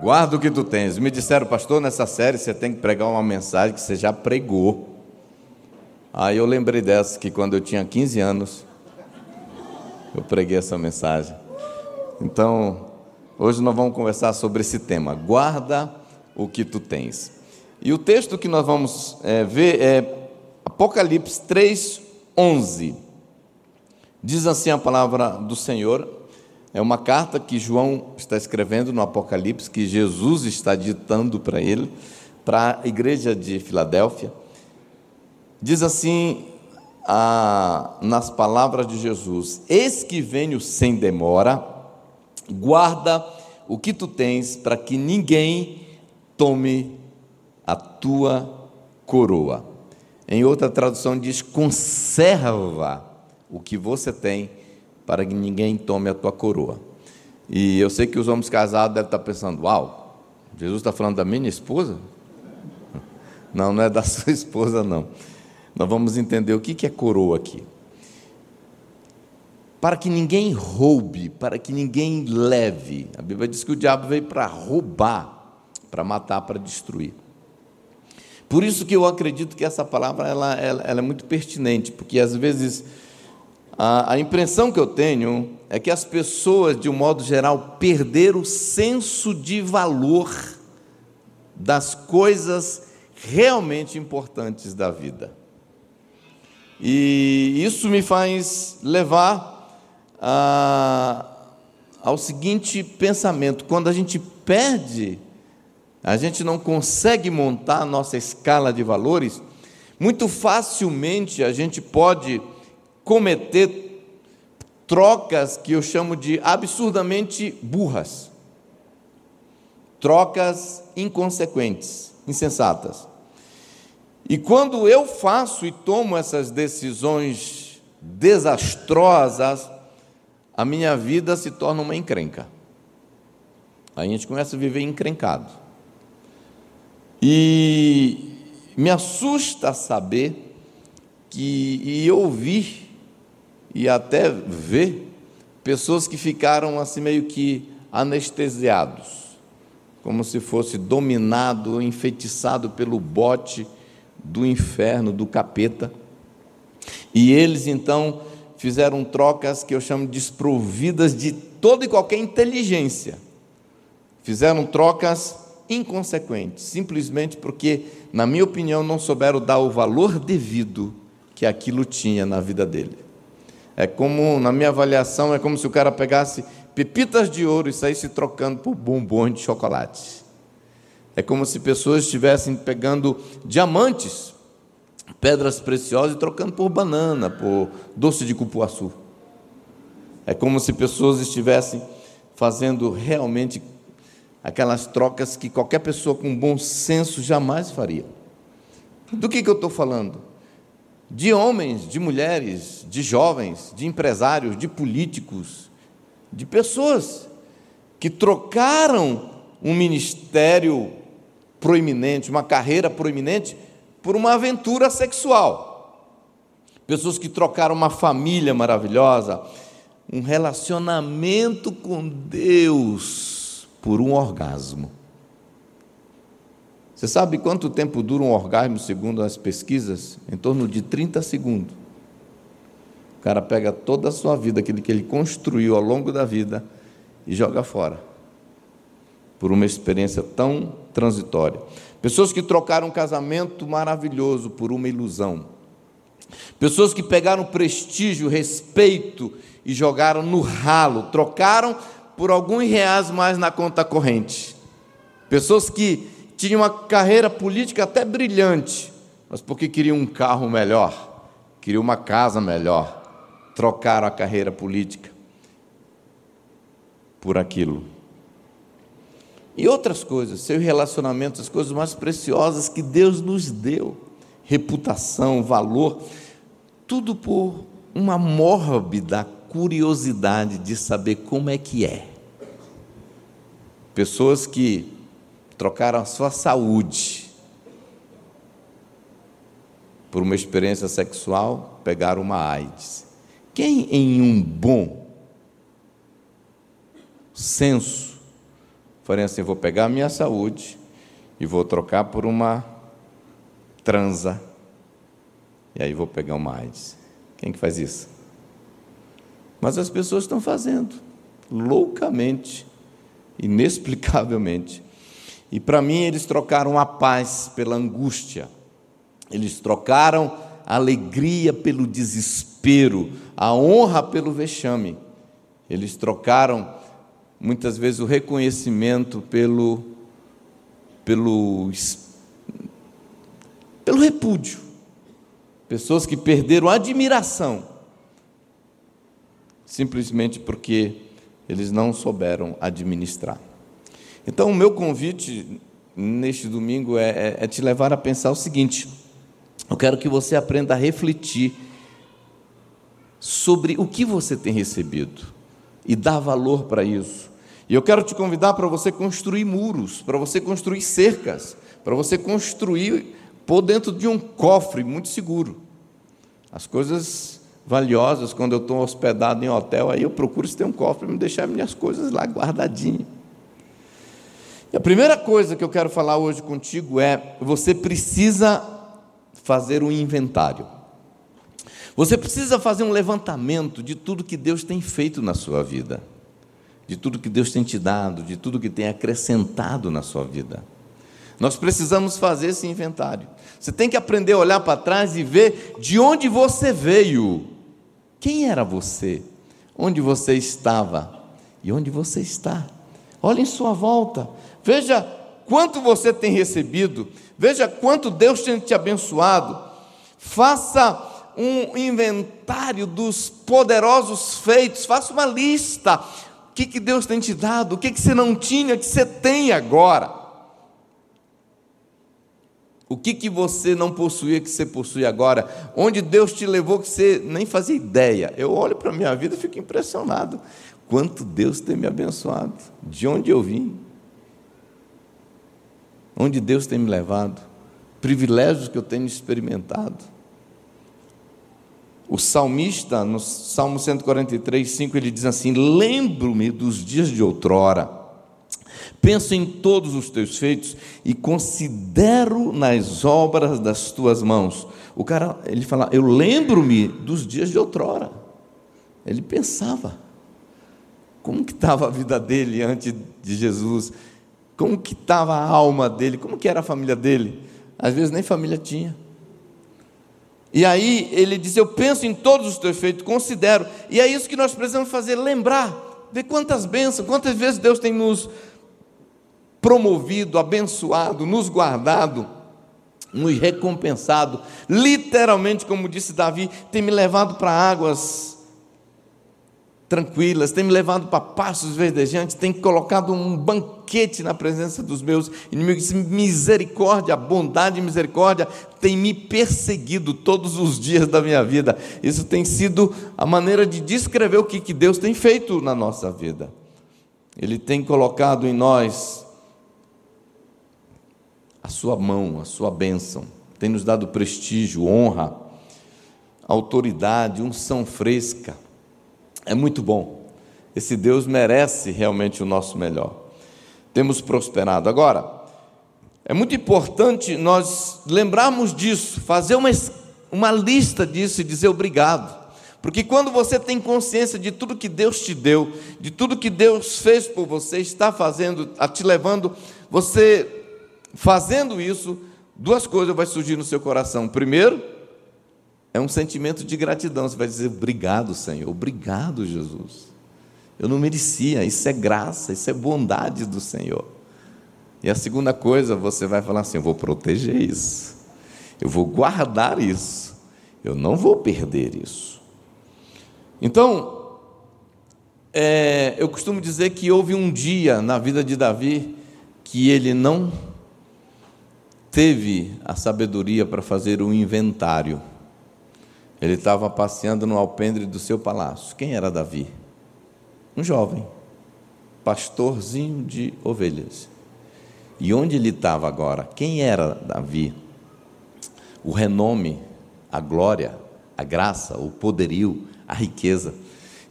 Guarda o que tu tens. Me disseram, pastor, nessa série você tem que pregar uma mensagem que você já pregou. Aí eu lembrei dessa, que quando eu tinha 15 anos, eu preguei essa mensagem. Então, hoje nós vamos conversar sobre esse tema. Guarda o que tu tens. E o texto que nós vamos é, ver é Apocalipse 3, 11. Diz assim a palavra do Senhor é uma carta que João está escrevendo no Apocalipse, que Jesus está ditando para ele, para a igreja de Filadélfia. Diz assim, a, nas palavras de Jesus: Eis que venho sem demora, guarda o que tu tens, para que ninguém tome a tua coroa. Em outra tradução diz: conserva o que você tem para que ninguém tome a tua coroa. E eu sei que os homens casados devem estar pensando: Uau, Jesus está falando da minha esposa? Não, não é da sua esposa, não. Nós vamos entender o que é coroa aqui. Para que ninguém roube, para que ninguém leve. A Bíblia diz que o diabo veio para roubar, para matar, para destruir. Por isso que eu acredito que essa palavra ela, ela, ela é muito pertinente, porque às vezes a, impressão que eu tenho é que as pessoas, de um modo geral, perderam o senso de valor das coisas realmente importantes da vida. E isso me faz levar a, ao seguinte pensamento: quando a gente perde, a gente não consegue montar a nossa escala de valores, muito facilmente a gente pode cometer trocas que eu chamo de absurdamente burras, trocas inconsequentes, insensatas. E quando eu faço e tomo essas decisões desastrosas, a minha vida se torna uma encrenca. A gente começa a viver encrencado. E me assusta saber que e ouvir e até ver pessoas que ficaram assim meio que anestesiados, como se fosse dominado, enfeitiçado pelo bote do inferno, do capeta. E eles então fizeram trocas que eu chamo de desprovidas de toda e qualquer inteligência. Fizeram trocas inconsequentes, simplesmente porque, na minha opinião, não souberam dar o valor devido que aquilo tinha na vida dele. É como, na minha avaliação, é como se o cara pegasse pepitas de ouro e saísse trocando por bombons de chocolate. É como se pessoas estivessem pegando diamantes, pedras preciosas e trocando por banana, por doce de cupuaçu. É como se pessoas estivessem fazendo realmente aquelas trocas que qualquer pessoa com bom senso jamais faria. Do que, que eu estou falando? De homens, de mulheres, de jovens, de empresários, de políticos, de pessoas que trocaram um ministério proeminente, uma carreira proeminente, por uma aventura sexual. Pessoas que trocaram uma família maravilhosa, um relacionamento com Deus por um orgasmo. Você sabe quanto tempo dura um orgasmo, segundo as pesquisas? Em torno de 30 segundos. O cara pega toda a sua vida, aquilo que ele construiu ao longo da vida, e joga fora. Por uma experiência tão transitória. Pessoas que trocaram um casamento maravilhoso por uma ilusão. Pessoas que pegaram prestígio, respeito e jogaram no ralo, trocaram por alguns reais mais na conta corrente. Pessoas que tinha uma carreira política até brilhante, mas porque queriam um carro melhor, queriam uma casa melhor, trocaram a carreira política por aquilo. E outras coisas, seu relacionamento, as coisas mais preciosas que Deus nos deu, reputação, valor, tudo por uma mórbida curiosidade de saber como é que é. Pessoas que trocaram a sua saúde por uma experiência sexual, pegaram uma AIDS. Quem em um bom senso Falei assim: vou pegar a minha saúde e vou trocar por uma transa. E aí vou pegar uma AIDS. Quem que faz isso? Mas as pessoas estão fazendo, loucamente, inexplicavelmente. E para mim, eles trocaram a paz pela angústia, eles trocaram a alegria pelo desespero, a honra pelo vexame. Eles trocaram muitas vezes o reconhecimento pelo, pelo, pelo repúdio. Pessoas que perderam admiração, simplesmente porque eles não souberam administrar. Então, o meu convite neste domingo é, é, é te levar a pensar o seguinte: eu quero que você aprenda a refletir sobre o que você tem recebido e dar valor para isso. E eu quero te convidar para você construir muros, para você construir cercas, para você construir, pôr dentro de um cofre muito seguro. As coisas valiosas, quando eu estou hospedado em hotel, aí eu procuro se tem um cofre me deixar minhas coisas lá guardadinhas. A primeira coisa que eu quero falar hoje contigo é: você precisa fazer um inventário. Você precisa fazer um levantamento de tudo que Deus tem feito na sua vida de tudo que Deus tem te dado, de tudo que tem acrescentado na sua vida. Nós precisamos fazer esse inventário. Você tem que aprender a olhar para trás e ver de onde você veio. Quem era você? Onde você estava? E onde você está? Olhe em sua volta. Veja quanto você tem recebido. Veja quanto Deus tem te abençoado. Faça um inventário dos poderosos feitos. Faça uma lista que, que Deus tem te dado? O que, que você não tinha que você tem agora? O que, que você não possuía que você possui agora? Onde Deus te levou que você nem fazia ideia? Eu olho para a minha vida e fico impressionado. Quanto Deus tem me abençoado. De onde eu vim. Onde Deus tem me levado. Privilégios que eu tenho experimentado. O salmista, no Salmo 143, 5, ele diz assim: Lembro-me dos dias de outrora, penso em todos os teus feitos e considero nas obras das tuas mãos. O cara, ele fala: Eu lembro-me dos dias de outrora. Ele pensava, como que estava a vida dele antes de Jesus? Como que estava a alma dele? Como que era a família dele? Às vezes nem família tinha. E aí ele diz: Eu penso em todos os teus feitos, considero. E é isso que nós precisamos fazer: lembrar, ver quantas bênçãos, quantas vezes Deus tem nos promovido, abençoado, nos guardado, nos recompensado. Literalmente, como disse Davi, tem me levado para águas tranquilas, tem me levado para passos verdejantes, tem colocado um banquete na presença dos meus inimigos. Misericórdia, bondade e misericórdia tem me perseguido todos os dias da minha vida. Isso tem sido a maneira de descrever o que Deus tem feito na nossa vida. Ele tem colocado em nós a sua mão, a sua bênção, tem nos dado prestígio, honra, autoridade, unção fresca é muito bom. Esse Deus merece realmente o nosso melhor. Temos prosperado. Agora, é muito importante nós lembrarmos disso, fazer uma, uma lista disso e dizer obrigado. Porque quando você tem consciência de tudo que Deus te deu, de tudo que Deus fez por você, está fazendo, te levando, você fazendo isso, duas coisas vão surgir no seu coração. Primeiro, é um sentimento de gratidão. Você vai dizer: Obrigado, Senhor, obrigado, Jesus. Eu não merecia, isso é graça, isso é bondade do Senhor. E a segunda coisa, você vai falar assim: Eu vou proteger isso, eu vou guardar isso, eu não vou perder isso. Então, é, eu costumo dizer que houve um dia na vida de Davi que ele não teve a sabedoria para fazer um inventário. Ele estava passeando no alpendre do seu palácio. Quem era Davi? Um jovem, pastorzinho de ovelhas. E onde ele estava agora? Quem era Davi? O renome, a glória, a graça, o poderio, a riqueza.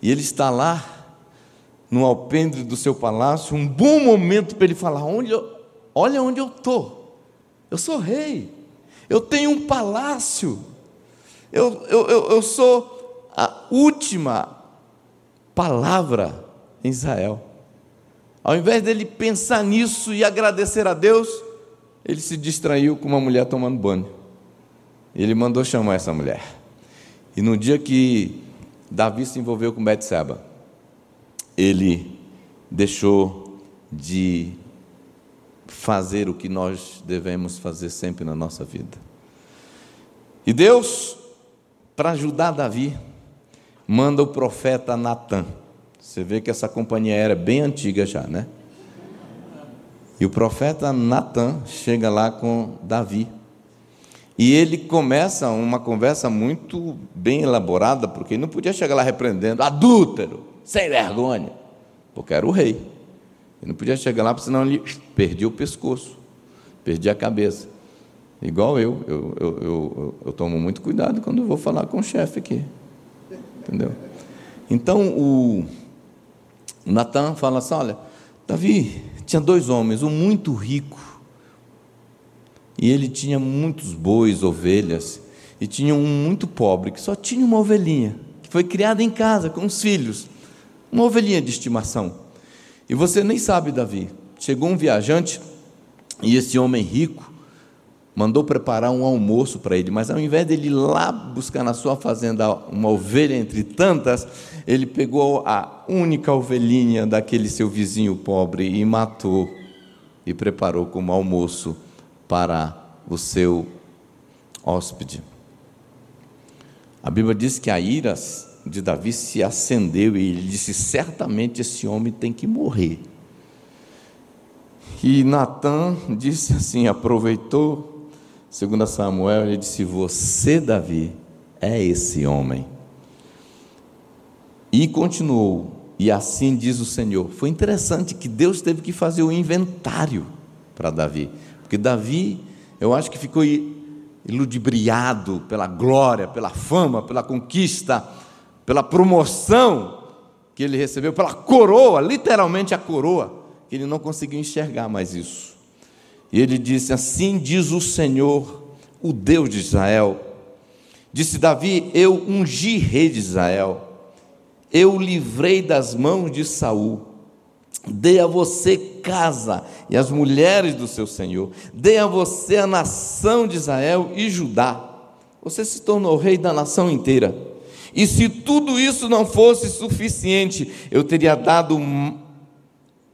E ele está lá no alpendre do seu palácio, um bom momento para ele falar: onde eu, olha onde eu estou, eu sou rei, eu tenho um palácio, eu, eu, eu, eu sou a última palavra em Israel. Ao invés dele pensar nisso e agradecer a Deus, ele se distraiu com uma mulher tomando banho. Ele mandou chamar essa mulher. E no dia que Davi se envolveu com Betseba, ele deixou de fazer o que nós devemos fazer sempre na nossa vida. E Deus, para ajudar Davi, manda o profeta Natan. Você vê que essa companhia era bem antiga já, né? E o profeta Natan chega lá com Davi. E ele começa uma conversa muito bem elaborada, porque ele não podia chegar lá repreendendo, adúltero, sem vergonha, porque era o rei. Ele não podia chegar lá, porque senão ele perdia o pescoço, perdia a cabeça. Igual eu, eu, eu, eu, eu tomo muito cuidado quando vou falar com o chefe aqui. Entendeu? Então o Natan fala assim: olha, Davi tinha dois homens, um muito rico, e ele tinha muitos bois, ovelhas, e tinha um muito pobre, que só tinha uma ovelhinha, que foi criada em casa com os filhos, uma ovelhinha de estimação. E você nem sabe, Davi, chegou um viajante, e esse homem rico mandou preparar um almoço para ele, mas ao invés dele ir lá buscar na sua fazenda uma ovelha entre tantas, ele pegou a única ovelhinha daquele seu vizinho pobre e matou e preparou como almoço para o seu hóspede. A Bíblia diz que a ira de Davi se acendeu e ele disse: certamente esse homem tem que morrer. E Natan disse assim: aproveitou Segundo Samuel, ele disse: Você, Davi, é esse homem. E continuou, e assim diz o Senhor. Foi interessante que Deus teve que fazer o inventário para Davi, porque Davi, eu acho que ficou iludibriado pela glória, pela fama, pela conquista, pela promoção que ele recebeu, pela coroa, literalmente a coroa, que ele não conseguiu enxergar mais isso. E ele disse: Assim diz o Senhor, o Deus de Israel. Disse Davi: Eu ungi rei de Israel, eu livrei das mãos de Saul, dei a você casa e as mulheres do seu senhor, dei a você a nação de Israel e Judá. Você se tornou rei da nação inteira. E se tudo isso não fosse suficiente, eu teria dado,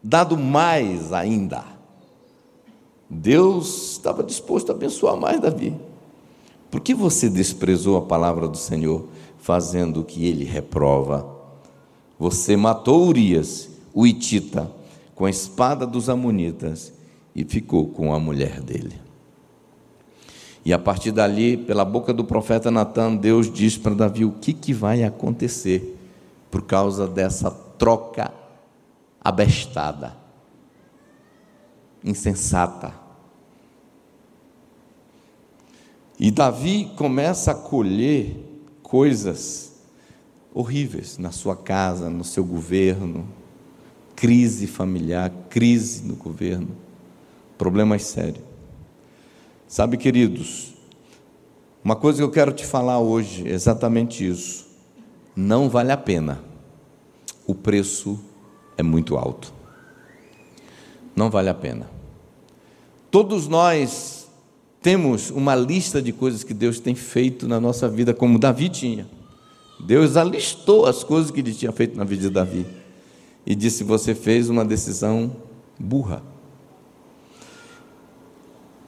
dado mais ainda Deus estava disposto a abençoar mais Davi. Por que você desprezou a palavra do Senhor, fazendo o que ele reprova? Você matou Urias, o Itita, com a espada dos Amonitas e ficou com a mulher dele. E a partir dali, pela boca do profeta Natan, Deus diz para Davi o que, que vai acontecer por causa dessa troca abestada, insensata. E Davi começa a colher coisas horríveis na sua casa, no seu governo, crise familiar, crise no governo, problemas sérios. Sabe, queridos, uma coisa que eu quero te falar hoje é exatamente isso. Não vale a pena. O preço é muito alto. Não vale a pena. Todos nós temos uma lista de coisas que Deus tem feito na nossa vida, como Davi tinha. Deus alistou as coisas que ele tinha feito na vida de Davi e disse: Você fez uma decisão burra.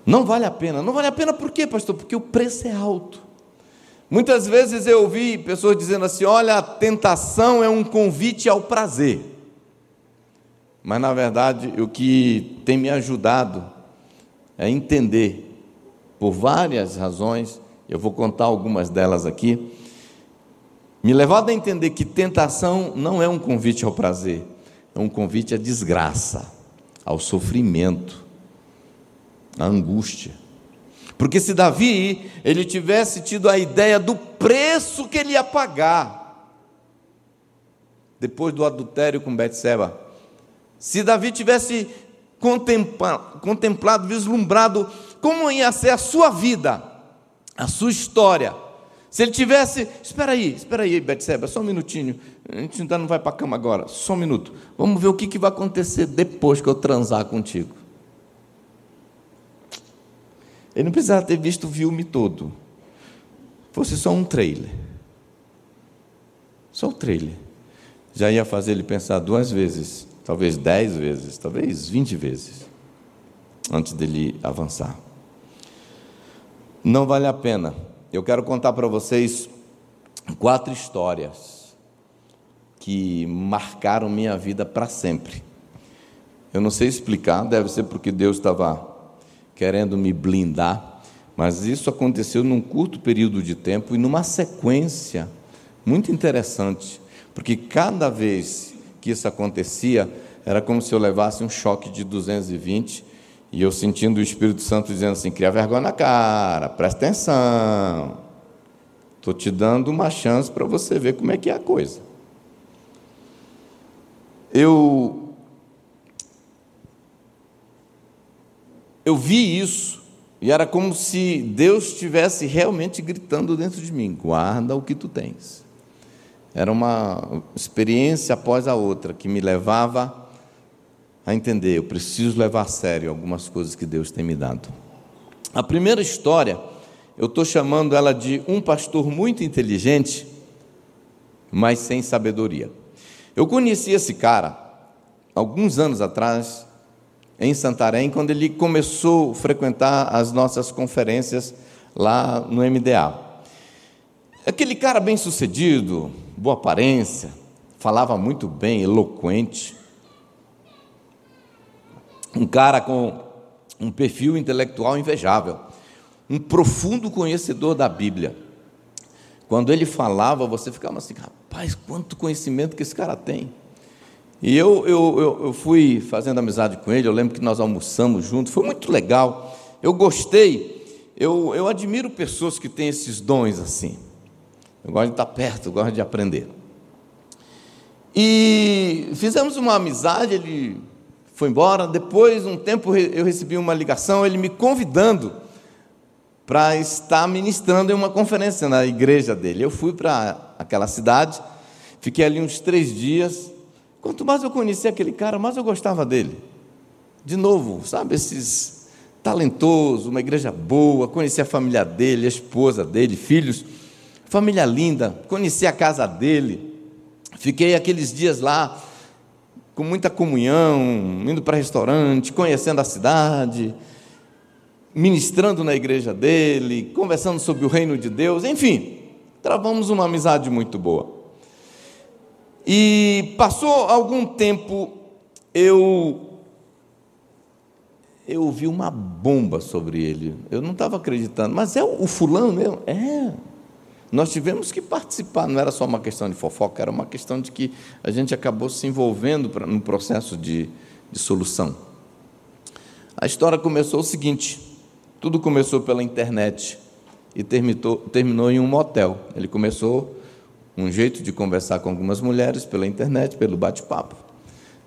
Não vale a pena. Não vale a pena por quê, pastor? Porque o preço é alto. Muitas vezes eu ouvi pessoas dizendo assim: olha, a tentação é um convite ao prazer. Mas na verdade, o que tem me ajudado é entender por várias razões, eu vou contar algumas delas aqui, me levado a entender que tentação não é um convite ao prazer, é um convite à desgraça, ao sofrimento, à angústia. Porque se Davi ele tivesse tido a ideia do preço que ele ia pagar, depois do adultério com Betseba. Se Davi tivesse contemplado, contemplado, vislumbrado como ia ser a sua vida, a sua história, se ele tivesse, espera aí, espera aí, Betseba, só um minutinho, a gente ainda não vai para a cama agora, só um minuto, vamos ver o que, que vai acontecer depois que eu transar contigo. Ele não precisava ter visto o filme todo, fosse só um trailer, só o trailer, já ia fazer ele pensar duas vezes, talvez dez vezes, talvez vinte vezes, antes dele avançar. Não vale a pena eu quero contar para vocês quatro histórias que marcaram minha vida para sempre. Eu não sei explicar, deve ser porque Deus estava querendo me blindar, mas isso aconteceu num curto período de tempo e numa sequência muito interessante, porque cada vez que isso acontecia, era como se eu levasse um choque de 220 e eu sentindo o Espírito Santo dizendo assim: cria vergonha na cara, presta atenção. Estou te dando uma chance para você ver como é que é a coisa. Eu. Eu vi isso e era como se Deus estivesse realmente gritando dentro de mim: guarda o que tu tens. Era uma experiência após a outra que me levava a entender, eu preciso levar a sério algumas coisas que Deus tem me dado. A primeira história, eu estou chamando ela de um pastor muito inteligente, mas sem sabedoria. Eu conheci esse cara alguns anos atrás, em Santarém, quando ele começou a frequentar as nossas conferências lá no MDA. Aquele cara bem sucedido, boa aparência, falava muito bem, eloquente, um cara com um perfil intelectual invejável, um profundo conhecedor da Bíblia. Quando ele falava, você ficava assim, rapaz, quanto conhecimento que esse cara tem. E eu, eu, eu, eu fui fazendo amizade com ele, eu lembro que nós almoçamos juntos, foi muito legal, eu gostei, eu, eu admiro pessoas que têm esses dons assim. Eu gosto de estar perto, eu gosto de aprender. E fizemos uma amizade, ele foi embora. Depois, um tempo, eu recebi uma ligação, ele me convidando para estar ministrando em uma conferência na igreja dele. Eu fui para aquela cidade, fiquei ali uns três dias. Quanto mais eu conhecia aquele cara, mais eu gostava dele. De novo, sabe, esses talentoso, uma igreja boa, conheci a família dele, a esposa dele, filhos, família linda, conheci a casa dele. Fiquei aqueles dias lá com muita comunhão, indo para restaurante, conhecendo a cidade, ministrando na igreja dele, conversando sobre o reino de Deus, enfim, travamos uma amizade muito boa. E passou algum tempo, eu eu ouvi uma bomba sobre ele. Eu não estava acreditando, mas é o fulano mesmo? É. Nós tivemos que participar, não era só uma questão de fofoca, era uma questão de que a gente acabou se envolvendo no processo de, de solução. A história começou o seguinte: tudo começou pela internet e terminou, terminou em um motel. Ele começou um jeito de conversar com algumas mulheres pela internet, pelo bate-papo.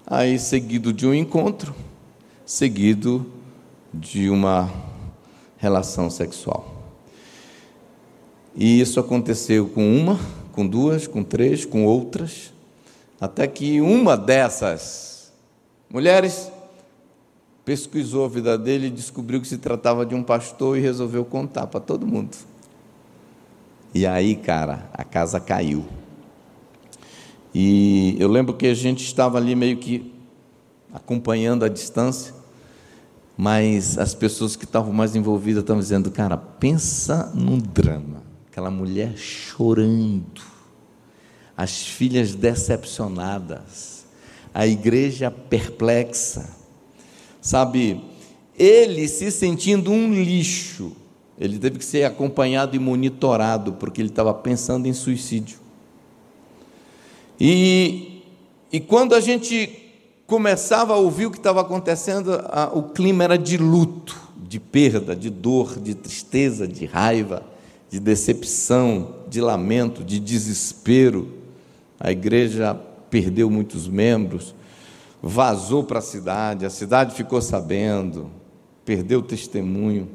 Aí, seguido de um encontro, seguido de uma relação sexual. E isso aconteceu com uma, com duas, com três, com outras, até que uma dessas mulheres pesquisou a vida dele e descobriu que se tratava de um pastor e resolveu contar para todo mundo. E aí, cara, a casa caiu. E eu lembro que a gente estava ali meio que acompanhando a distância, mas as pessoas que estavam mais envolvidas estavam dizendo, cara, pensa num drama aquela mulher chorando, as filhas decepcionadas, a igreja perplexa, sabe? Ele se sentindo um lixo, ele teve que ser acompanhado e monitorado, porque ele estava pensando em suicídio. E, e quando a gente começava a ouvir o que estava acontecendo, a, o clima era de luto, de perda, de dor, de tristeza, de raiva de decepção, de lamento, de desespero. A igreja perdeu muitos membros, vazou para a cidade, a cidade ficou sabendo, perdeu o testemunho,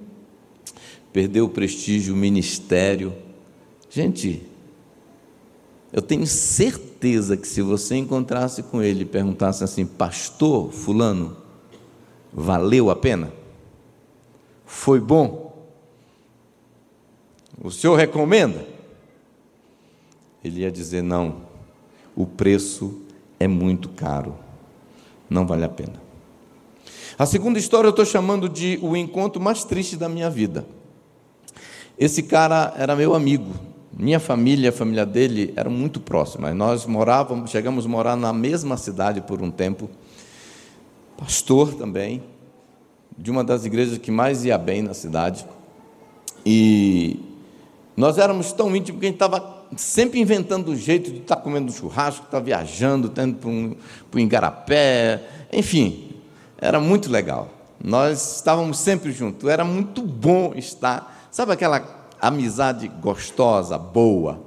perdeu o prestígio, o ministério. Gente, eu tenho certeza que se você encontrasse com ele e perguntasse assim, pastor Fulano, valeu a pena? Foi bom? O senhor recomenda? Ele ia dizer: não, o preço é muito caro, não vale a pena. A segunda história eu estou chamando de o encontro mais triste da minha vida. Esse cara era meu amigo, minha família, a família dele eram muito próximas. Nós morávamos, chegamos a morar na mesma cidade por um tempo. Pastor também, de uma das igrejas que mais ia bem na cidade. E nós éramos tão íntimos que a gente estava sempre inventando um jeito de estar tá comendo churrasco, estar tá viajando, tendo para um, para um enfim, era muito legal. Nós estávamos sempre juntos, era muito bom estar, sabe aquela amizade gostosa, boa.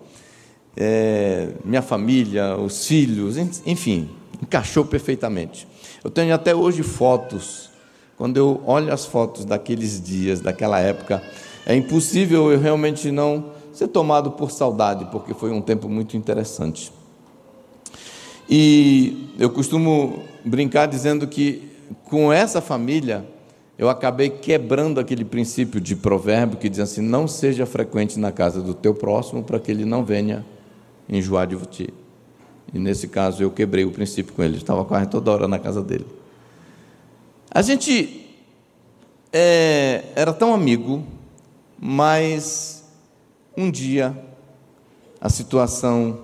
É, minha família, os filhos, enfim, encaixou perfeitamente. Eu tenho até hoje fotos. Quando eu olho as fotos daqueles dias, daquela época, é impossível eu realmente não ser tomado por saudade, porque foi um tempo muito interessante. E eu costumo brincar dizendo que com essa família eu acabei quebrando aquele princípio de provérbio que diz assim: não seja frequente na casa do teu próximo para que ele não venha enjoar de ti. E nesse caso eu quebrei o princípio com ele, estava quase toda hora na casa dele. A gente é, era tão amigo, mas um dia a situação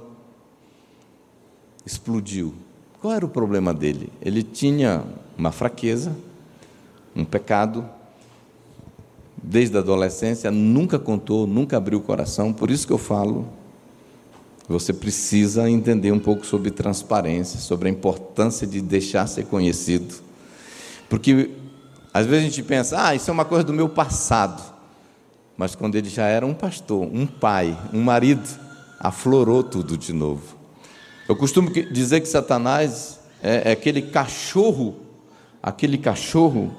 explodiu. Qual era o problema dele? Ele tinha uma fraqueza um pecado, desde a adolescência, nunca contou, nunca abriu o coração, por isso que eu falo, você precisa entender um pouco sobre transparência, sobre a importância de deixar ser conhecido. Porque às vezes a gente pensa, ah, isso é uma coisa do meu passado. Mas quando ele já era um pastor, um pai, um marido, aflorou tudo de novo. Eu costumo dizer que Satanás é, é aquele cachorro, aquele cachorro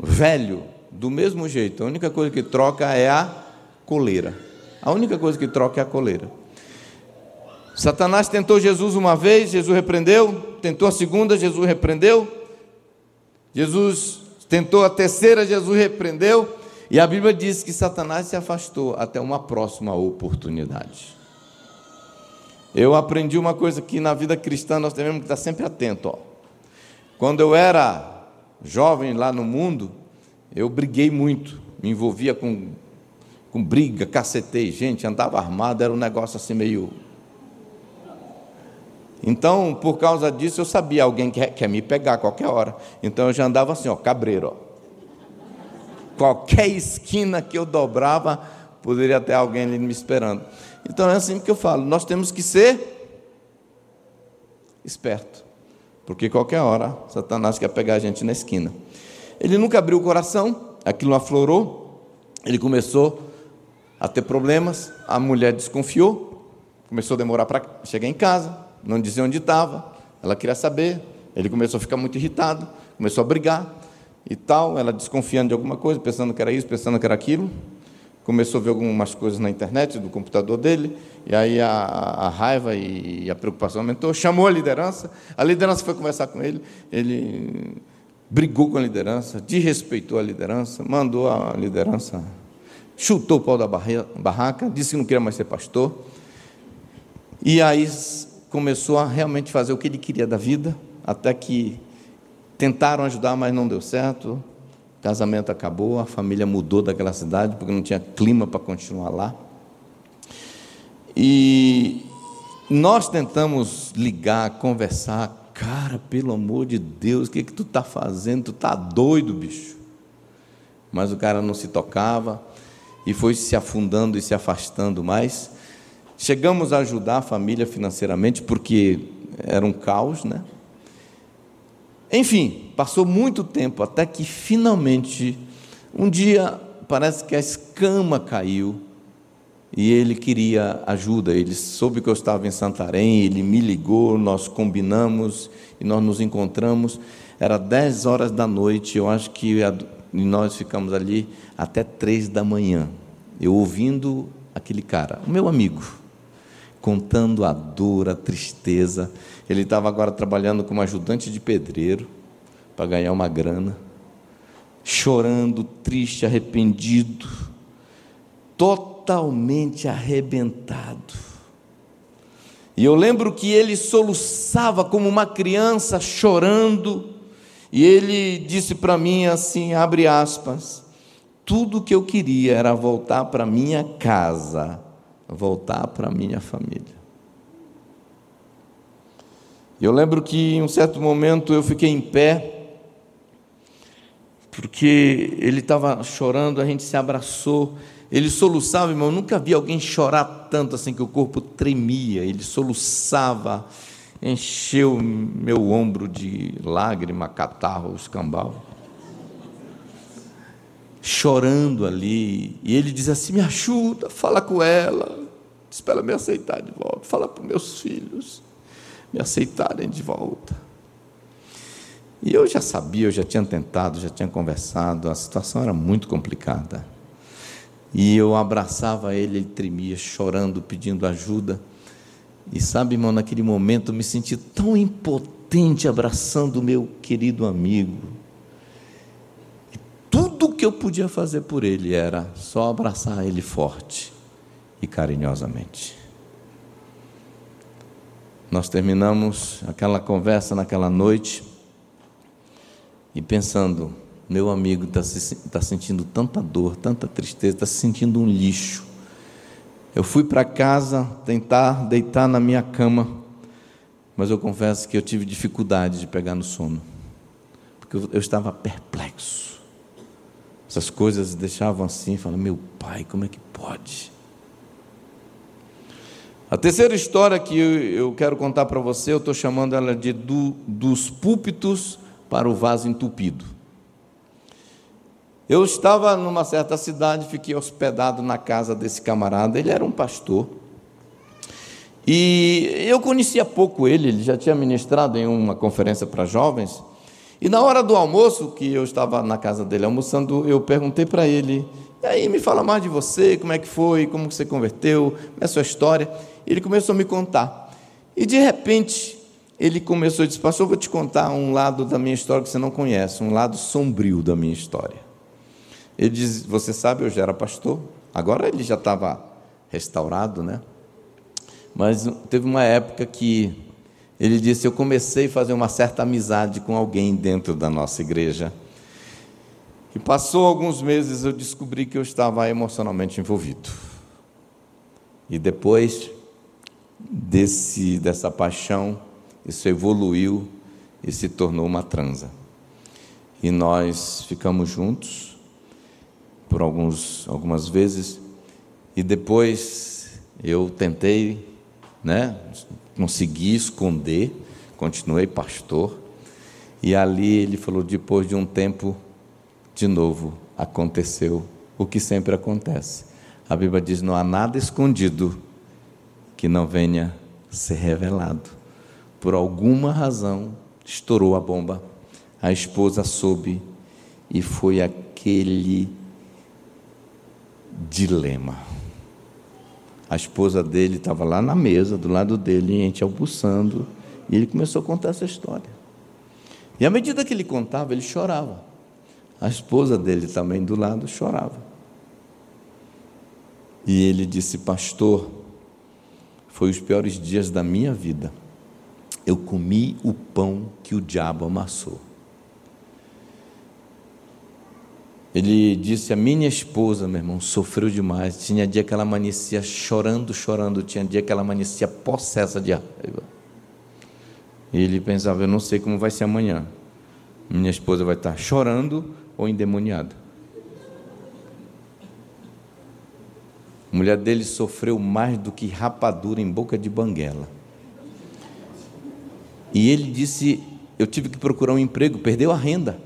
velho, do mesmo jeito. A única coisa que troca é a coleira. A única coisa que troca é a coleira. Satanás tentou Jesus uma vez, Jesus repreendeu. Tentou a segunda, Jesus repreendeu. Jesus tentou a terceira, Jesus repreendeu. E a Bíblia diz que Satanás se afastou até uma próxima oportunidade. Eu aprendi uma coisa que na vida cristã nós devemos estar sempre atento. Ó. Quando eu era jovem lá no mundo, eu briguei muito, me envolvia com, com briga, cacetei gente, andava armado, era um negócio assim meio. Então, por causa disso, eu sabia alguém que quer me pegar a qualquer hora. Então eu já andava assim, ó, cabreiro. Ó. Qualquer esquina que eu dobrava, poderia ter alguém ali me esperando. Então é assim que eu falo, nós temos que ser esperto. Porque qualquer hora Satanás quer pegar a gente na esquina. Ele nunca abriu o coração, aquilo aflorou, ele começou a ter problemas, a mulher desconfiou, começou a demorar para chegar em casa, não dizia onde estava, ela queria saber, ele começou a ficar muito irritado, começou a brigar e tal, ela desconfiando de alguma coisa, pensando que era isso, pensando que era aquilo, começou a ver algumas coisas na internet, do computador dele, e aí a, a, raiva e a preocupação aumentou, chamou a liderança, a liderança foi conversar com ele, ele brigou com a liderança, desrespeitou a liderança, mandou a liderança, chutou o pau da barraca, disse que não queria mais ser pastor, e aí começou a realmente fazer o que ele queria da vida, até que tentaram ajudar, mas não deu certo, casamento acabou, a família mudou daquela cidade porque não tinha clima para continuar lá. E nós tentamos ligar, conversar, cara, pelo amor de Deus, o que, que tu está fazendo? Tu está doido, bicho. Mas o cara não se tocava e foi se afundando e se afastando mais. Chegamos a ajudar a família financeiramente porque era um caos, né? Enfim, passou muito tempo até que finalmente, um dia, parece que a escama caiu e ele queria ajuda. Ele soube que eu estava em Santarém, ele me ligou, nós combinamos e nós nos encontramos. Era 10 horas da noite, eu acho que nós ficamos ali até três da manhã. Eu ouvindo aquele cara, o meu amigo, contando a dor, a tristeza. Ele estava agora trabalhando como ajudante de pedreiro para ganhar uma grana, chorando, triste, arrependido, totalmente arrebentado. E eu lembro que ele soluçava como uma criança chorando, e ele disse para mim assim, abre aspas, tudo que eu queria era voltar para minha casa, voltar para minha família. Eu lembro que em um certo momento eu fiquei em pé, porque ele estava chorando, a gente se abraçou, ele soluçava, irmão, eu nunca vi alguém chorar tanto assim que o corpo tremia, ele soluçava, encheu meu ombro de lágrima, catarro, escambau. Chorando ali, e ele dizia assim: Me ajuda, fala com ela, espera me aceitar de volta, fala para meus filhos me aceitarem de volta. E eu já sabia, eu já tinha tentado, já tinha conversado, a situação era muito complicada. E eu abraçava ele, ele tremia, chorando, pedindo ajuda. E sabe, irmão, naquele momento eu me senti tão impotente abraçando o meu querido amigo. E tudo que eu podia fazer por ele era só abraçar ele forte e carinhosamente. Nós terminamos aquela conversa naquela noite e pensando, meu amigo está tá sentindo tanta dor, tanta tristeza, está se sentindo um lixo. Eu fui para casa tentar deitar na minha cama, mas eu confesso que eu tive dificuldade de pegar no sono, porque eu, eu estava perplexo. Essas coisas deixavam assim, falando, meu pai, como é que pode? A terceira história que eu quero contar para você, eu estou chamando ela de do, dos púlpitos para o vaso entupido. Eu estava numa certa cidade, fiquei hospedado na casa desse camarada, ele era um pastor. E eu conhecia pouco ele, ele já tinha ministrado em uma conferência para jovens. E na hora do almoço, que eu estava na casa dele almoçando, eu perguntei para ele: e aí, me fala mais de você, como é que foi, como você converteu, como é a sua história. Ele começou a me contar. E de repente, ele começou a dizer: Pastor, vou te contar um lado da minha história que você não conhece, um lado sombrio da minha história. Ele diz: Você sabe, eu já era pastor, agora ele já estava restaurado, né? Mas teve uma época que ele disse: Eu comecei a fazer uma certa amizade com alguém dentro da nossa igreja. E passou alguns meses eu descobri que eu estava emocionalmente envolvido. E depois desse, dessa paixão, isso evoluiu e se tornou uma transa. E nós ficamos juntos por alguns, algumas vezes, e depois eu tentei, né, consegui esconder, continuei pastor, e ali ele falou: depois de um tempo, de novo aconteceu o que sempre acontece. A Bíblia diz: não há nada escondido que não venha ser revelado. Por alguma razão, estourou a bomba, a esposa soube, e foi aquele dilema. A esposa dele estava lá na mesa, do lado dele, a gente almoçando, e ele começou a contar essa história. E à medida que ele contava, ele chorava. A esposa dele também do lado chorava. E ele disse: Pastor, foi os piores dias da minha vida. Eu comi o pão que o diabo amassou. Ele disse: A minha esposa, meu irmão, sofreu demais. Tinha dia que ela amanhecia chorando, chorando. Tinha dia que ela amanhecia possessa de raiva. E ele pensava: Eu não sei como vai ser amanhã. Minha esposa vai estar chorando ou endemoniada. A mulher dele sofreu mais do que rapadura em boca de banguela. E ele disse: Eu tive que procurar um emprego, perdeu a renda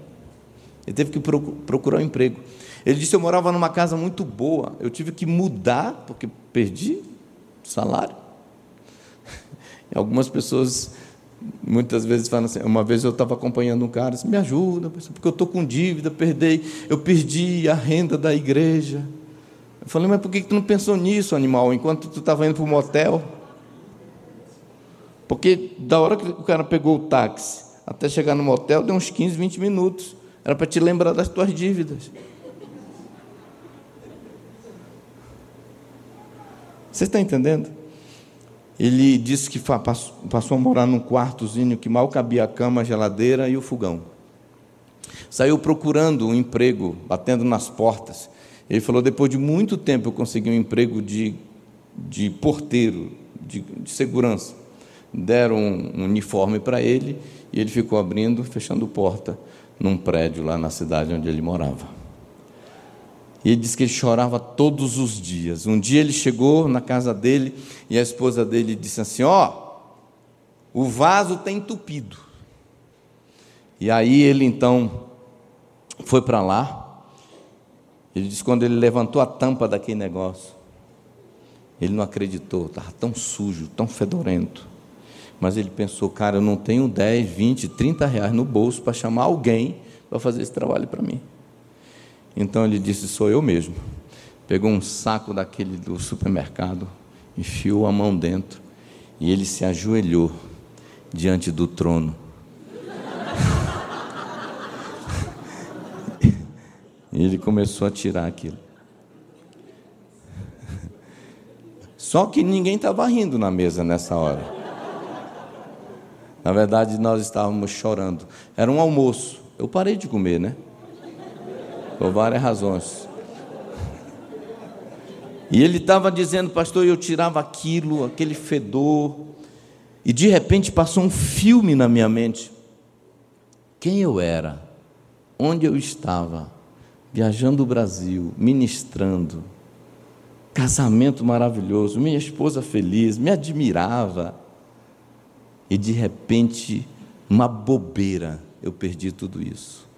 Ele teve que procurar um emprego. Ele disse: Eu morava numa casa muito boa, eu tive que mudar, porque perdi salário. E algumas pessoas, muitas vezes, falam assim: Uma vez eu estava acompanhando um cara, disse, Me ajuda, porque eu estou com dívida, perdei, eu perdi a renda da igreja. Eu falei: Mas por que tu não pensou nisso, animal, enquanto tu estava indo para o motel? Porque da hora que o cara pegou o táxi até chegar no motel, deu uns 15, 20 minutos. Era para te lembrar das tuas dívidas. Você está entendendo? Ele disse que passou a morar num quartozinho que mal cabia a cama, a geladeira e o fogão. Saiu procurando um emprego, batendo nas portas. Ele falou: depois de muito tempo eu consegui um emprego de, de porteiro, de, de segurança deram um uniforme para ele e ele ficou abrindo, fechando porta num prédio lá na cidade onde ele morava. E ele disse que ele chorava todos os dias. Um dia ele chegou na casa dele e a esposa dele disse assim: Ó, oh, o vaso tem entupido. E aí ele então foi para lá. Ele disse: quando ele levantou a tampa daquele negócio, ele não acreditou, estava tão sujo, tão fedorento. Mas ele pensou, cara, eu não tenho 10, 20, 30 reais no bolso para chamar alguém para fazer esse trabalho para mim. Então ele disse, sou eu mesmo. Pegou um saco daquele do supermercado, enfiou a mão dentro e ele se ajoelhou diante do trono. E ele começou a tirar aquilo. Só que ninguém estava rindo na mesa nessa hora. Na verdade, nós estávamos chorando. Era um almoço. Eu parei de comer, né? Por várias razões. E ele estava dizendo, pastor, eu tirava aquilo, aquele fedor, e de repente passou um filme na minha mente. Quem eu era, onde eu estava, viajando o Brasil, ministrando, casamento maravilhoso, minha esposa feliz, me admirava e de repente, uma bobeira, eu perdi tudo isso.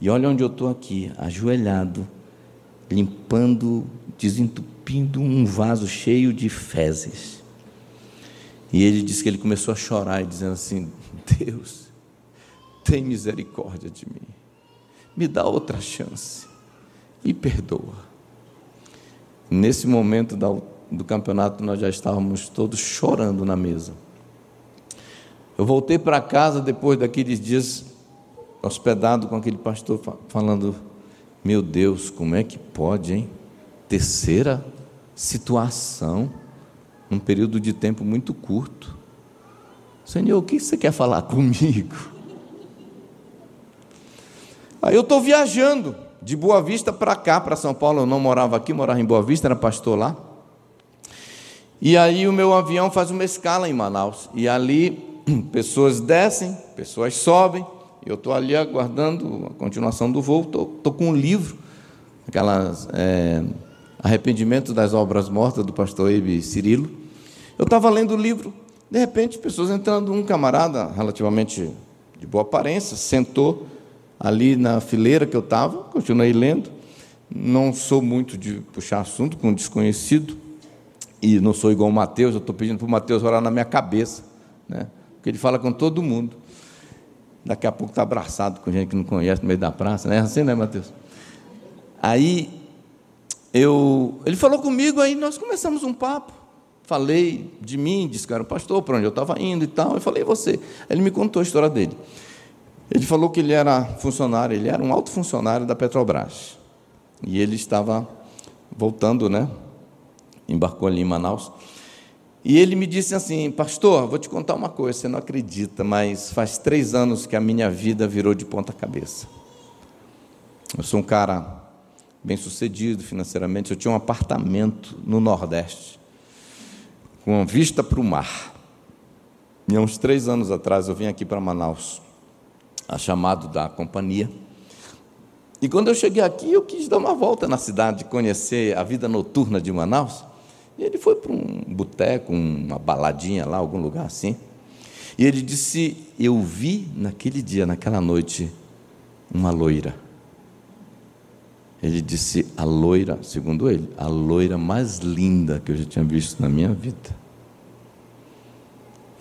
E olha onde eu estou aqui, ajoelhado, limpando, desentupindo um vaso cheio de fezes. E ele disse que ele começou a chorar dizendo assim: Deus, tem misericórdia de mim, me dá outra chance, me perdoa. Nesse momento do campeonato, nós já estávamos todos chorando na mesa. Eu voltei para casa depois daqueles dias hospedado com aquele pastor falando: Meu Deus, como é que pode, hein? Terceira situação, num período de tempo muito curto. Senhor, o que você quer falar comigo? Aí eu estou viajando de Boa Vista para cá, para São Paulo. Eu não morava aqui, morava em Boa Vista, era pastor lá. E aí o meu avião faz uma escala em Manaus. E ali pessoas descem, pessoas sobem, eu estou ali aguardando a continuação do voo, estou com um livro, aquelas é, Arrependimento das Obras Mortas, do pastor Ebe Cirilo. Eu estava lendo o livro, de repente, pessoas entrando, um camarada relativamente de boa aparência, sentou ali na fileira que eu estava, continuei lendo. Não sou muito de puxar assunto com um desconhecido, e não sou igual o Mateus, eu estou pedindo para o Mateus orar na minha cabeça. Né? porque ele fala com todo mundo. Daqui a pouco está abraçado com gente que não conhece no meio da praça, não é assim, né, Mateus? Aí eu, ele falou comigo, aí nós começamos um papo. Falei de mim, disse que era um pastor, para onde eu estava indo e tal. Eu falei, e você? Ele me contou a história dele. Ele falou que ele era funcionário, ele era um alto funcionário da Petrobras. E ele estava voltando, né? Embarcou ali em Manaus. E ele me disse assim: Pastor, vou te contar uma coisa, você não acredita, mas faz três anos que a minha vida virou de ponta cabeça. Eu sou um cara bem sucedido financeiramente, eu tinha um apartamento no Nordeste, com vista para o mar. E há uns três anos atrás eu vim aqui para Manaus, a chamado da companhia. E quando eu cheguei aqui, eu quis dar uma volta na cidade, conhecer a vida noturna de Manaus. E ele foi para um boteco, uma baladinha lá, algum lugar assim. E ele disse: Eu vi naquele dia, naquela noite, uma loira. Ele disse: a loira, segundo ele, a loira mais linda que eu já tinha visto na minha vida.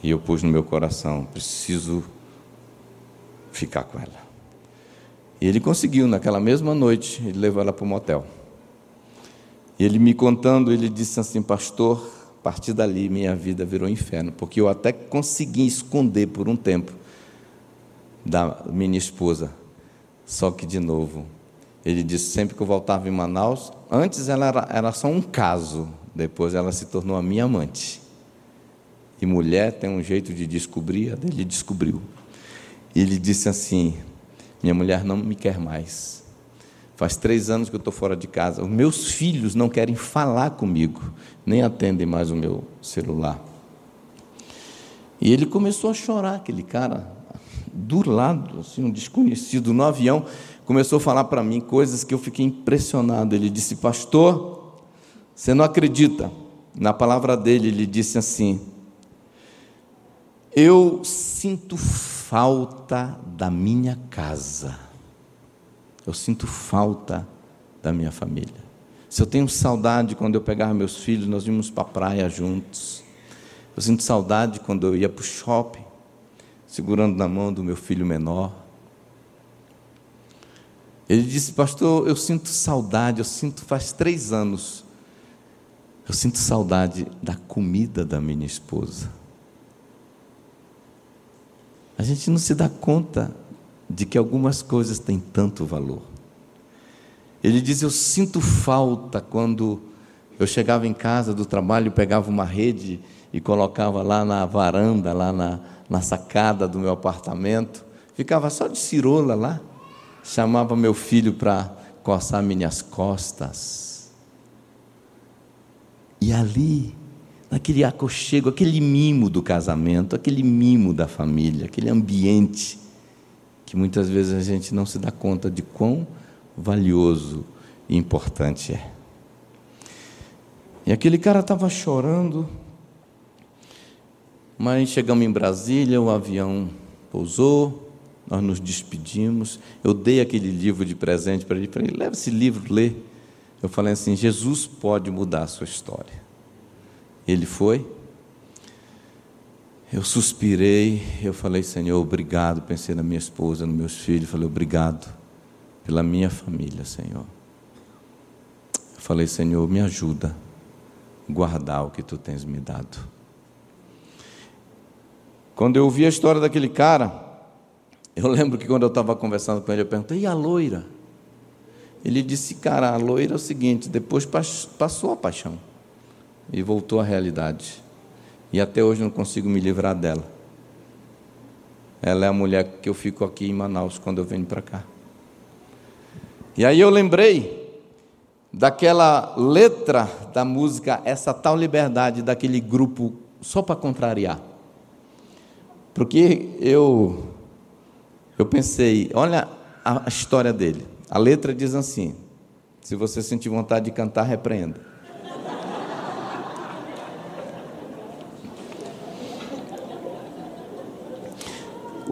E eu pus no meu coração: preciso ficar com ela. E ele conseguiu, naquela mesma noite, ele levou ela para o motel. E ele me contando, ele disse assim: Pastor, a partir dali minha vida virou inferno, porque eu até consegui esconder por um tempo da minha esposa. Só que, de novo, ele disse sempre que eu voltava em Manaus, antes ela era, era só um caso, depois ela se tornou a minha amante. E mulher tem um jeito de descobrir, a dele descobriu. E ele disse assim: Minha mulher não me quer mais. Faz três anos que eu estou fora de casa. Os meus filhos não querem falar comigo, nem atendem mais o meu celular. E ele começou a chorar, aquele cara, do lado, assim, um desconhecido no avião começou a falar para mim coisas que eu fiquei impressionado. Ele disse: Pastor, você não acredita? Na palavra dele, ele disse assim: Eu sinto falta da minha casa, eu sinto falta da minha família. Se eu tenho saudade quando eu pegava meus filhos, nós íamos para a praia juntos. Eu sinto saudade quando eu ia para o shopping, segurando na mão do meu filho menor. Ele disse, pastor, eu sinto saudade, eu sinto faz três anos, eu sinto saudade da comida da minha esposa. A gente não se dá conta de que algumas coisas têm tanto valor. Ele diz: Eu sinto falta quando eu chegava em casa do trabalho, pegava uma rede e colocava lá na varanda, lá na, na sacada do meu apartamento, ficava só de cirola lá chamava meu filho para coçar minhas costas. E ali, naquele aconchego, aquele mimo do casamento, aquele mimo da família, aquele ambiente que muitas vezes a gente não se dá conta de quão valioso e importante é. E aquele cara estava chorando, mas chegamos em Brasília, o avião pousou, nós nos despedimos. Eu dei aquele livro de presente para ele, ele, leva esse livro, lê. Eu falei assim: Jesus pode mudar a sua história. Ele foi. Eu suspirei, eu falei, Senhor, obrigado. Pensei na minha esposa, nos meus filhos, falei, obrigado pela minha família, Senhor. Eu falei, Senhor, me ajuda a guardar o que tu tens me dado. Quando eu ouvi a história daquele cara, eu lembro que quando eu estava conversando com ele, eu perguntei, e a loira? Ele disse, cara, a loira é o seguinte, depois passou a paixão e voltou à realidade. E até hoje não consigo me livrar dela. Ela é a mulher que eu fico aqui em Manaus quando eu venho para cá. E aí eu lembrei daquela letra da música Essa Tal Liberdade, daquele grupo, só para contrariar. Porque eu eu pensei, olha a história dele. A letra diz assim: se você sentir vontade de cantar, repreenda.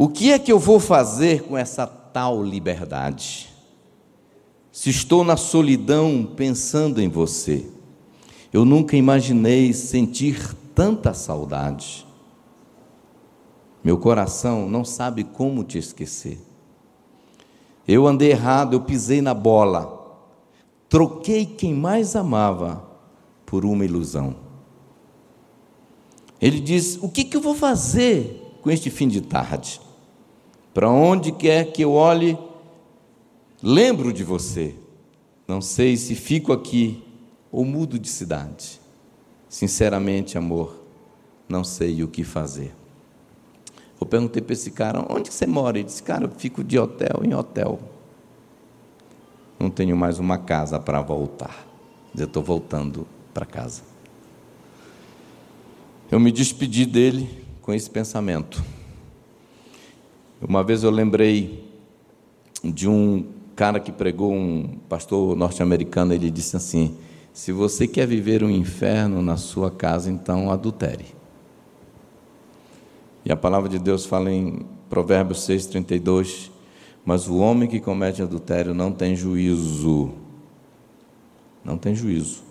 O que é que eu vou fazer com essa tal liberdade? Se estou na solidão pensando em você, eu nunca imaginei sentir tanta saudade. Meu coração não sabe como te esquecer. Eu andei errado, eu pisei na bola. Troquei quem mais amava por uma ilusão. Ele diz: O que, que eu vou fazer com este fim de tarde? Para onde quer que eu olhe, lembro de você. Não sei se fico aqui ou mudo de cidade. Sinceramente, amor, não sei o que fazer. Eu perguntei para esse cara, onde você mora? Ele disse, cara, eu fico de hotel em hotel. Não tenho mais uma casa para voltar. Eu estou voltando para casa. Eu me despedi dele com esse pensamento. Uma vez eu lembrei de um cara que pregou, um pastor norte-americano, ele disse assim: Se você quer viver um inferno na sua casa, então adultere. E a palavra de Deus fala em Provérbios 6,32: Mas o homem que comete adultério não tem juízo não tem juízo.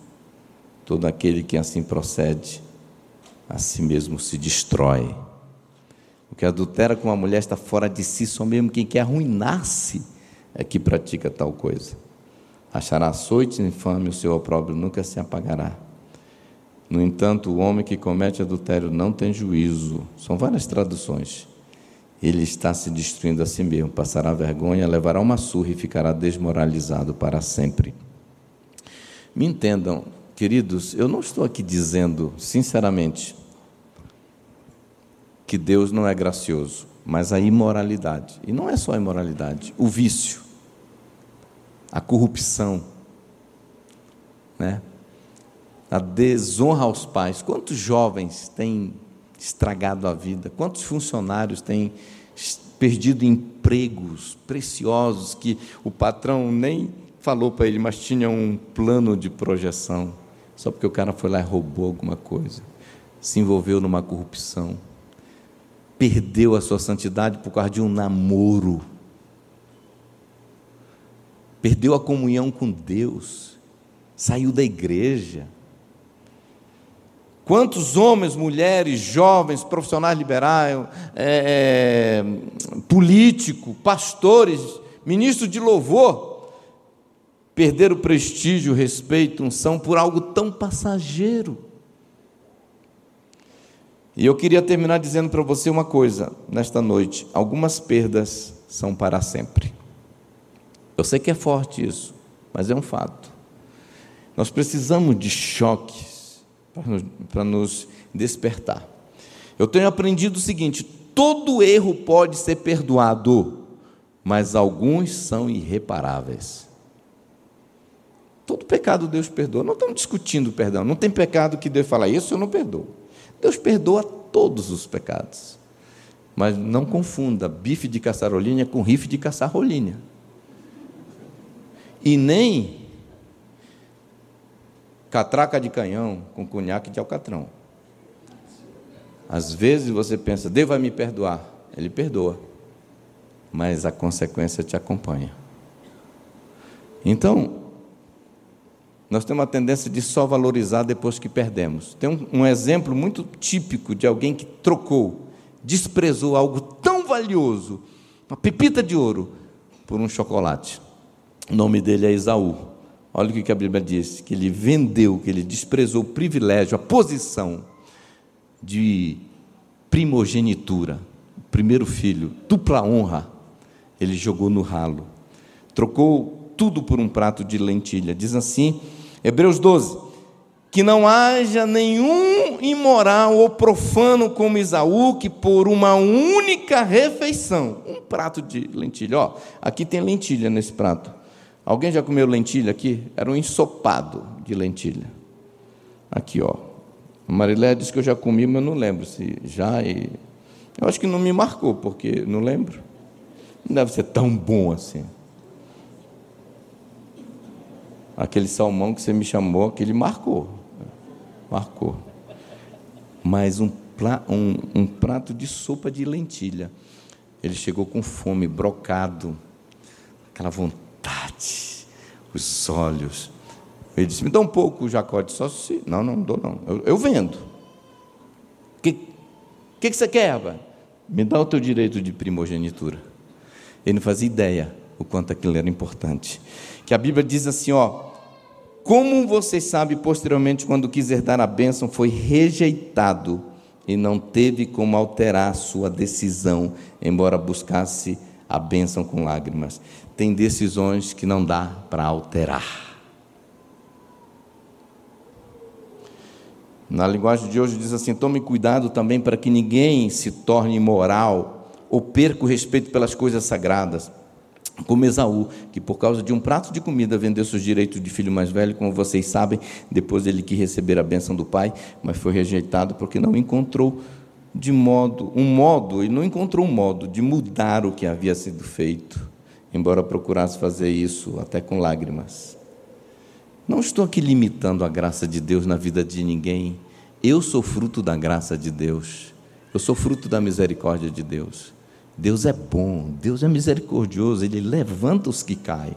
Todo aquele que assim procede, a si mesmo se destrói. Que adultera com uma mulher está fora de si, só mesmo quem quer arruinar-se é que pratica tal coisa. Achará açoite infame, o seu opróbrio nunca se apagará. No entanto, o homem que comete adultério não tem juízo. São várias traduções. Ele está se destruindo a si mesmo, passará vergonha, levará uma surra e ficará desmoralizado para sempre. Me entendam, queridos, eu não estou aqui dizendo, sinceramente, que Deus não é gracioso, mas a imoralidade. E não é só a imoralidade, o vício, a corrupção, né? a desonra aos pais. Quantos jovens têm estragado a vida? Quantos funcionários têm perdido empregos preciosos que o patrão nem falou para ele, mas tinha um plano de projeção, só porque o cara foi lá e roubou alguma coisa, se envolveu numa corrupção perdeu a sua santidade por causa de um namoro, perdeu a comunhão com Deus, saiu da igreja. Quantos homens, mulheres, jovens, profissionais liberais, é, é, políticos, pastores, ministros de louvor, perderam o prestígio, o respeito, unção por algo tão passageiro. E eu queria terminar dizendo para você uma coisa nesta noite: algumas perdas são para sempre. Eu sei que é forte isso, mas é um fato. Nós precisamos de choques para nos despertar. Eu tenho aprendido o seguinte: todo erro pode ser perdoado, mas alguns são irreparáveis. Todo pecado Deus perdoa. Não estamos discutindo perdão. Não tem pecado que Deus fala, isso eu não perdoo. Deus perdoa todos os pecados. Mas não confunda bife de caçarolinha com rife de caçarolinha. E nem catraca de canhão com cunhaque de alcatrão. Às vezes você pensa, Deus vai me perdoar. Ele perdoa. Mas a consequência te acompanha. Então, nós temos uma tendência de só valorizar depois que perdemos. Tem um, um exemplo muito típico de alguém que trocou, desprezou algo tão valioso, uma pepita de ouro, por um chocolate. O nome dele é Esaú. Olha o que a Bíblia diz: que ele vendeu, que ele desprezou o privilégio, a posição de primogenitura, o primeiro filho, dupla honra, ele jogou no ralo. Trocou tudo por um prato de lentilha. Diz assim Hebreus 12. Que não haja nenhum imoral ou profano como Isaú, que por uma única refeição, um prato de lentilha, ó, aqui tem lentilha nesse prato. Alguém já comeu lentilha aqui? Era um ensopado de lentilha. Aqui, ó. A Marilé disse que eu já comi, mas não lembro se já. E... Eu acho que não me marcou, porque não lembro. Não deve ser tão bom assim aquele salmão que você me chamou, que ele marcou. Marcou. Mas um, um, um prato de sopa de lentilha. Ele chegou com fome, brocado, aquela vontade, os olhos. Ele disse: Me dá um pouco, Jacó. Só se. Não, não, não dou, não. Eu, eu vendo. O que, que, que você quer, rapaz? Me dá o teu direito de primogenitura. Ele não fazia ideia o quanto aquilo era importante. Que a Bíblia diz assim: ó, como vocês sabem, posteriormente, quando quis herdar a bênção, foi rejeitado e não teve como alterar sua decisão, embora buscasse a bênção com lágrimas. Tem decisões que não dá para alterar. Na linguagem de hoje diz assim: tome cuidado também para que ninguém se torne imoral ou perca o respeito pelas coisas sagradas como Esaú, que por causa de um prato de comida vendeu seus direitos de filho mais velho, como vocês sabem, depois ele quis receber a bênção do pai, mas foi rejeitado porque não encontrou de modo, um modo, e não encontrou um modo de mudar o que havia sido feito, embora procurasse fazer isso até com lágrimas. Não estou aqui limitando a graça de Deus na vida de ninguém. Eu sou fruto da graça de Deus. Eu sou fruto da misericórdia de Deus. Deus é bom, Deus é misericordioso, Ele levanta os que caem.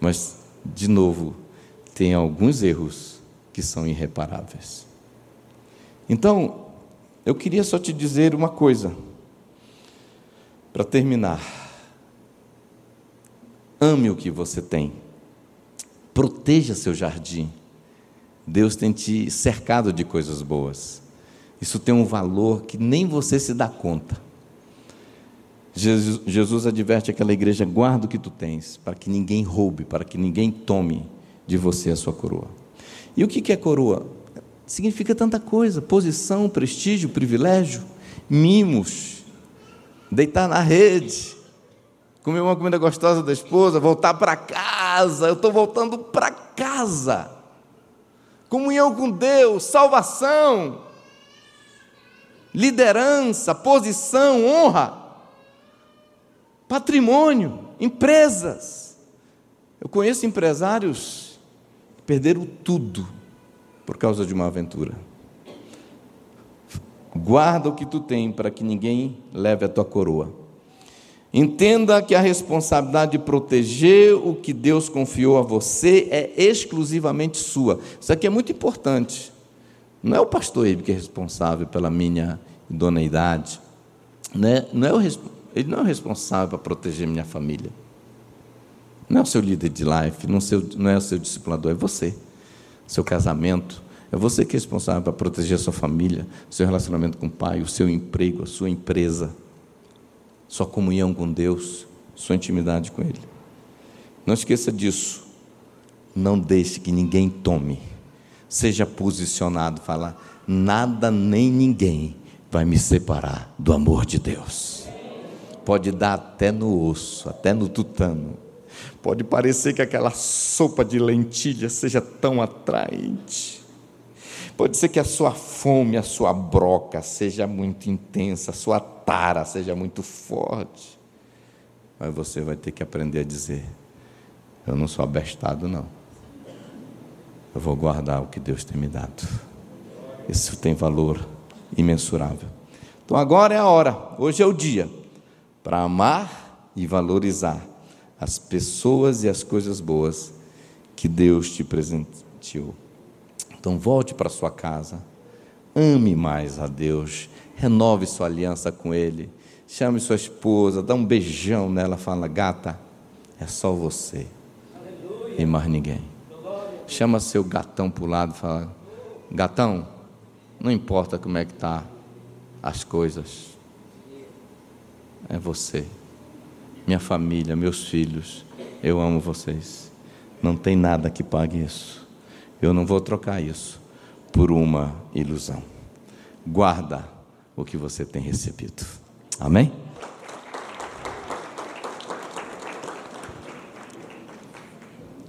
Mas, de novo, tem alguns erros que são irreparáveis. Então, eu queria só te dizer uma coisa, para terminar. Ame o que você tem, proteja seu jardim. Deus tem te cercado de coisas boas. Isso tem um valor que nem você se dá conta. Jesus, Jesus adverte aquela igreja: guarda o que tu tens, para que ninguém roube, para que ninguém tome de você a sua coroa. E o que é coroa? Significa tanta coisa: posição, prestígio, privilégio, mimos, deitar na rede, comer uma comida gostosa da esposa, voltar para casa. Eu estou voltando para casa. Comunhão com Deus, salvação, liderança, posição, honra patrimônio, empresas. Eu conheço empresários que perderam tudo por causa de uma aventura. Guarda o que tu tem para que ninguém leve a tua coroa. Entenda que a responsabilidade de proteger o que Deus confiou a você é exclusivamente sua. Isso aqui é muito importante. Não é o pastor Ibe que é responsável pela minha idoneidade. Né? Não é o ele não é responsável para proteger minha família. Não é o seu líder de life, não, seu, não é o seu discipulador, é você. Seu casamento, é você que é responsável para proteger a sua família, seu relacionamento com o pai, o seu emprego, a sua empresa, sua comunhão com Deus, sua intimidade com Ele. Não esqueça disso. Não deixe que ninguém tome. Seja posicionado, falar: nada nem ninguém vai me separar do amor de Deus pode dar até no osso, até no tutano. Pode parecer que aquela sopa de lentilha seja tão atraente. Pode ser que a sua fome, a sua broca seja muito intensa, a sua tara seja muito forte. Mas você vai ter que aprender a dizer: Eu não sou abestado, não. Eu vou guardar o que Deus tem me dado. Isso tem valor imensurável. Então agora é a hora, hoje é o dia para amar e valorizar as pessoas e as coisas boas que Deus te presenteou. Então volte para sua casa, ame mais a Deus, renove sua aliança com Ele, chame sua esposa, dá um beijão nela, fala, gata, é só você e mais ninguém. Chama seu gatão para o lado e fala, gatão, não importa como é que tá as coisas, é você. Minha família, meus filhos, eu amo vocês. Não tem nada que pague isso. Eu não vou trocar isso por uma ilusão. Guarda o que você tem recebido. Amém?